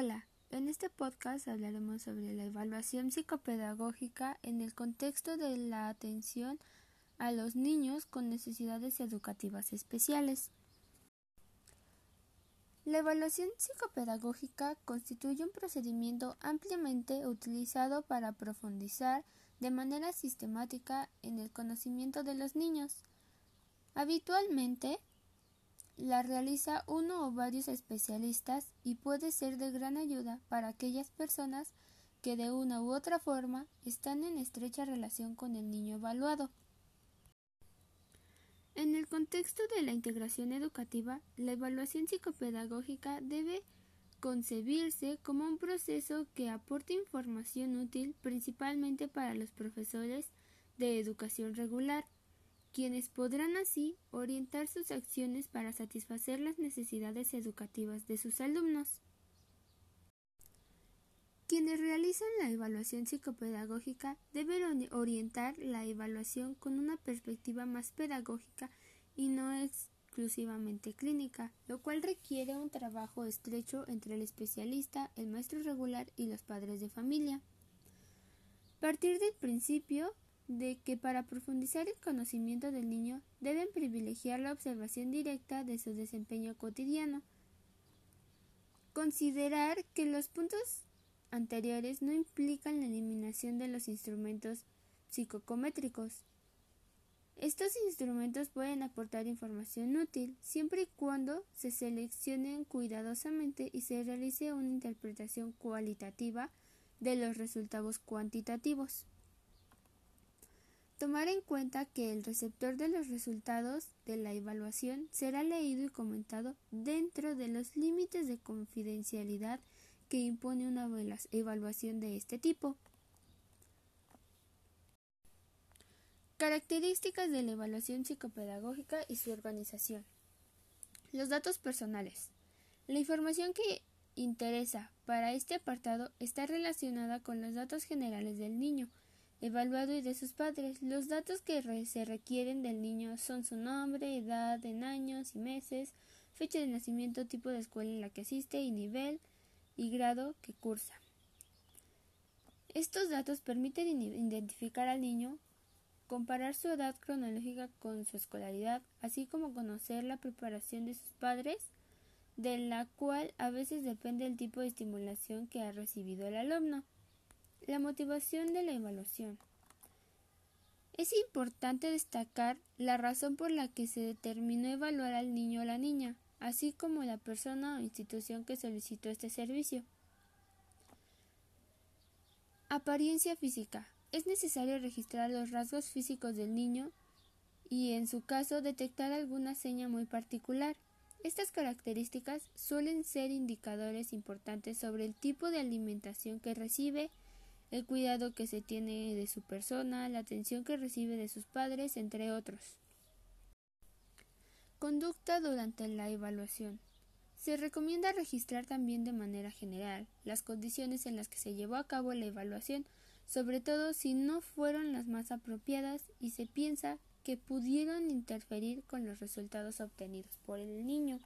Hola, en este podcast hablaremos sobre la evaluación psicopedagógica en el contexto de la atención a los niños con necesidades educativas especiales. La evaluación psicopedagógica constituye un procedimiento ampliamente utilizado para profundizar de manera sistemática en el conocimiento de los niños. Habitualmente, la realiza uno o varios especialistas y puede ser de gran ayuda para aquellas personas que de una u otra forma están en estrecha relación con el niño evaluado. En el contexto de la integración educativa, la evaluación psicopedagógica debe concebirse como un proceso que aporte información útil principalmente para los profesores de educación regular quienes podrán así orientar sus acciones para satisfacer las necesidades educativas de sus alumnos. Quienes realizan la evaluación psicopedagógica deben orientar la evaluación con una perspectiva más pedagógica y no exclusivamente clínica, lo cual requiere un trabajo estrecho entre el especialista, el maestro regular y los padres de familia. Partir del principio de que para profundizar el conocimiento del niño deben privilegiar la observación directa de su desempeño cotidiano. Considerar que los puntos anteriores no implican la eliminación de los instrumentos psicocométricos. Estos instrumentos pueden aportar información útil siempre y cuando se seleccionen cuidadosamente y se realice una interpretación cualitativa de los resultados cuantitativos. Tomar en cuenta que el receptor de los resultados de la evaluación será leído y comentado dentro de los límites de confidencialidad que impone una evaluación de este tipo. Características de la evaluación psicopedagógica y su organización. Los datos personales. La información que interesa para este apartado está relacionada con los datos generales del niño, evaluado y de sus padres. Los datos que se requieren del niño son su nombre, edad en años y meses, fecha de nacimiento, tipo de escuela en la que asiste y nivel y grado que cursa. Estos datos permiten identificar al niño, comparar su edad cronológica con su escolaridad, así como conocer la preparación de sus padres, de la cual a veces depende el tipo de estimulación que ha recibido el alumno. La motivación de la evaluación. Es importante destacar la razón por la que se determinó evaluar al niño o la niña, así como la persona o institución que solicitó este servicio. Apariencia física. Es necesario registrar los rasgos físicos del niño y, en su caso, detectar alguna seña muy particular. Estas características suelen ser indicadores importantes sobre el tipo de alimentación que recibe, el cuidado que se tiene de su persona, la atención que recibe de sus padres, entre otros. Conducta durante la evaluación. Se recomienda registrar también de manera general las condiciones en las que se llevó a cabo la evaluación, sobre todo si no fueron las más apropiadas y se piensa que pudieron interferir con los resultados obtenidos por el niño.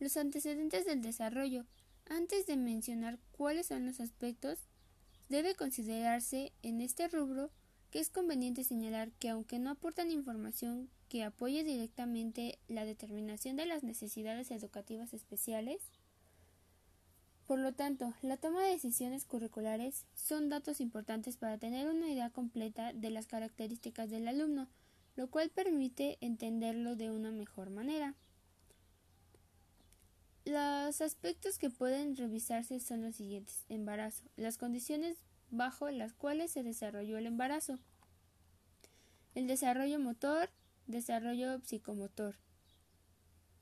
Los antecedentes del desarrollo. Antes de mencionar cuáles son los aspectos Debe considerarse en este rubro que es conveniente señalar que aunque no aportan información que apoye directamente la determinación de las necesidades educativas especiales, por lo tanto, la toma de decisiones curriculares son datos importantes para tener una idea completa de las características del alumno, lo cual permite entenderlo de una mejor manera. Los aspectos que pueden revisarse son los siguientes. Embarazo. Las condiciones bajo las cuales se desarrolló el embarazo. El desarrollo motor, desarrollo psicomotor.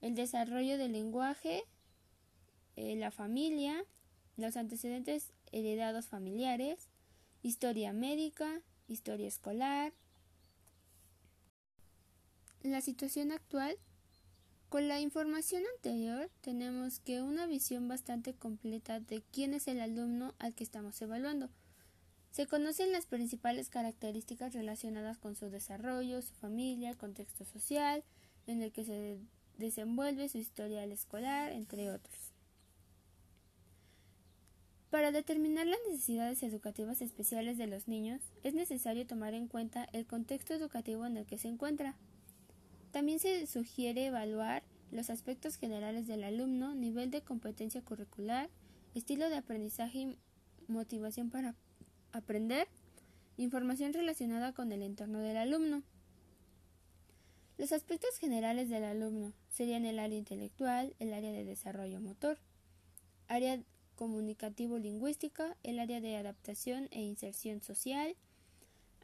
El desarrollo del lenguaje, eh, la familia, los antecedentes heredados familiares, historia médica, historia escolar. La situación actual con la información anterior tenemos que una visión bastante completa de quién es el alumno al que estamos evaluando. Se conocen las principales características relacionadas con su desarrollo, su familia, el contexto social en el que se desenvuelve su historial escolar, entre otros. Para determinar las necesidades educativas especiales de los niños, es necesario tomar en cuenta el contexto educativo en el que se encuentra. También se sugiere evaluar los aspectos generales del alumno, nivel de competencia curricular, estilo de aprendizaje y motivación para aprender, información relacionada con el entorno del alumno. Los aspectos generales del alumno serían el área intelectual, el área de desarrollo motor, área comunicativo-lingüística, el área de adaptación e inserción social,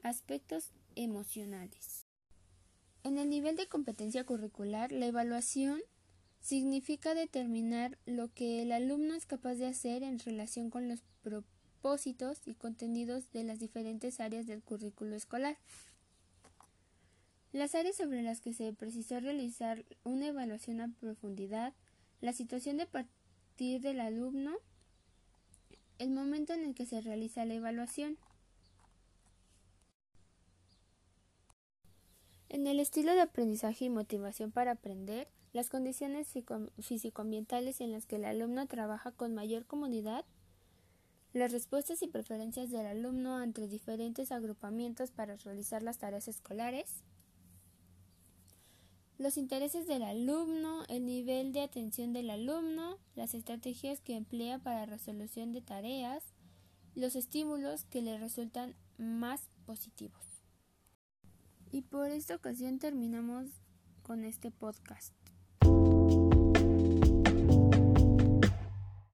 aspectos emocionales. En el nivel de competencia curricular, la evaluación significa determinar lo que el alumno es capaz de hacer en relación con los propósitos y contenidos de las diferentes áreas del currículo escolar. Las áreas sobre las que se precisó realizar una evaluación a profundidad, la situación de partir del alumno, el momento en el que se realiza la evaluación. En el estilo de aprendizaje y motivación para aprender, las condiciones físico-ambientales en las que el alumno trabaja con mayor comunidad, las respuestas y preferencias del alumno ante diferentes agrupamientos para realizar las tareas escolares, los intereses del alumno, el nivel de atención del alumno, las estrategias que emplea para resolución de tareas, los estímulos que le resultan más positivos. Y por esta ocasión terminamos con este podcast.